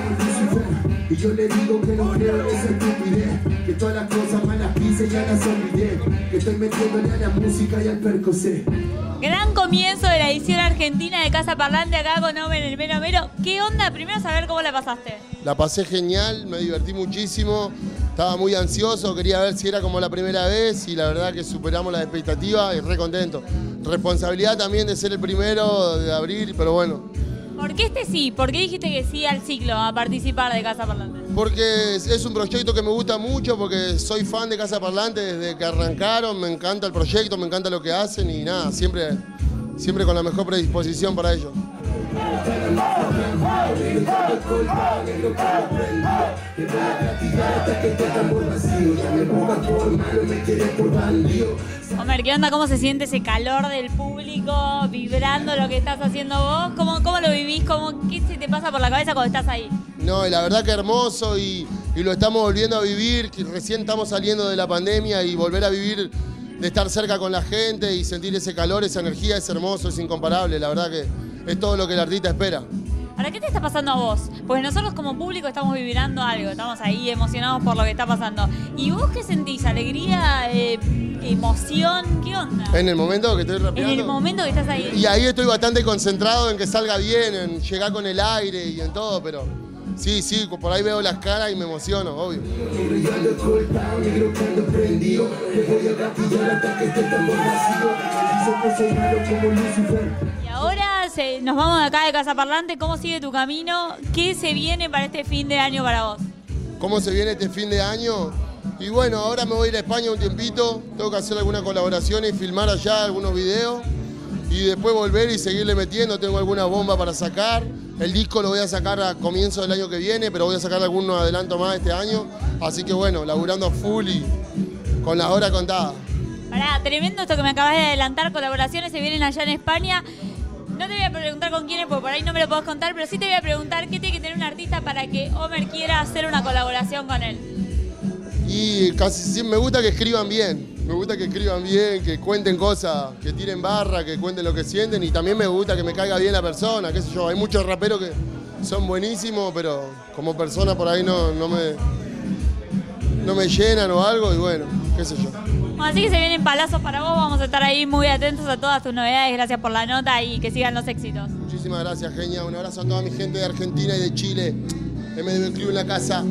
como Lucifer Y yo le digo que no creo en esa estupidez Que todas las cosas malas quise ya las olvidé Que estoy metiéndole a la música y al percocé Gran comienzo de la edición argentina de Casa Parlante acá con Omer el Mero Mero. ¿Qué onda? Primero saber cómo la pasaste. La pasé genial, me divertí muchísimo, estaba muy ansioso, quería ver si era como la primera vez y la verdad que superamos las expectativas y re contento. Responsabilidad también de ser el primero de abrir, pero bueno, ¿Por qué este sí? ¿Por qué dijiste que sí al ciclo, a participar de Casa Parlante? porque es- un proyecto que me gusta mucho, porque soy fan de Casa Parlante desde que arrancaron, me encanta el proyecto, me encanta lo que hacen y nada, siempre, siempre con la mejor predisposición para ello. Omer, ¿qué onda? ¿Cómo se siente ese calor del público vibrando lo que estás haciendo vos? ¿Cómo, cómo lo vivís? ¿Cómo, ¿Qué se te pasa por la cabeza cuando estás ahí? No, y la verdad que hermoso y, y lo estamos volviendo a vivir, que recién estamos saliendo de la pandemia y volver a vivir, de estar cerca con la gente y sentir ese calor, esa energía es hermoso, es incomparable, la verdad que es todo lo que el artista espera. Ahora, ¿qué te está pasando a vos? Porque nosotros como público estamos vibrando algo, estamos ahí emocionados por lo que está pasando. ¿Y vos qué sentís? ¿Alegría? Eh, ¿Emoción? ¿Qué onda? En el momento que estoy En rapeando. el momento que estás ahí. Y ahí estoy bastante concentrado en que salga bien, en llegar con el aire y en todo, pero sí, sí, por ahí veo las caras y me emociono, obvio. Y ahora se- nos vamos de acá de Casa Parlante. ¿Cómo sigue tu camino? ¿Qué se viene para este fin de año para vos? cómo se viene este fin de año. Y bueno, ahora me voy a ir a España un tiempito, tengo que hacer alguna colaboración y filmar allá algunos videos. Y después volver y seguirle metiendo, tengo alguna bomba para sacar. El disco lo voy a sacar a comienzo del año que viene, pero voy a sacar algunos adelanto más este año. Así que bueno, laburando full y con las horas contadas. Pará, tremendo esto que me acabas de adelantar. Colaboraciones se vienen allá en España. No te voy a preguntar con quiénes, porque por ahí no me lo podés contar, pero sí te voy a preguntar qué tiene que tener un artista para que Homer quiera hacer una colaboración con él. Y casi me gusta que escriban bien. Me gusta que escriban bien, que cuenten cosas, que tiren barra, que cuenten lo que sienten. Y también me gusta que me caiga bien la persona, qué sé yo. Hay muchos raperos que son buenísimos, pero como persona por ahí no, no me, no me llenan o algo. Y bueno, qué sé yo. Así que se vienen palazos para vos. Vamos a estar ahí muy atentos a todas tus novedades. Gracias por la nota y que sigan los éxitos. Muchísimas gracias, Genia. Un abrazo a toda mi gente de Argentina y de Chile. MDB Club en la casa.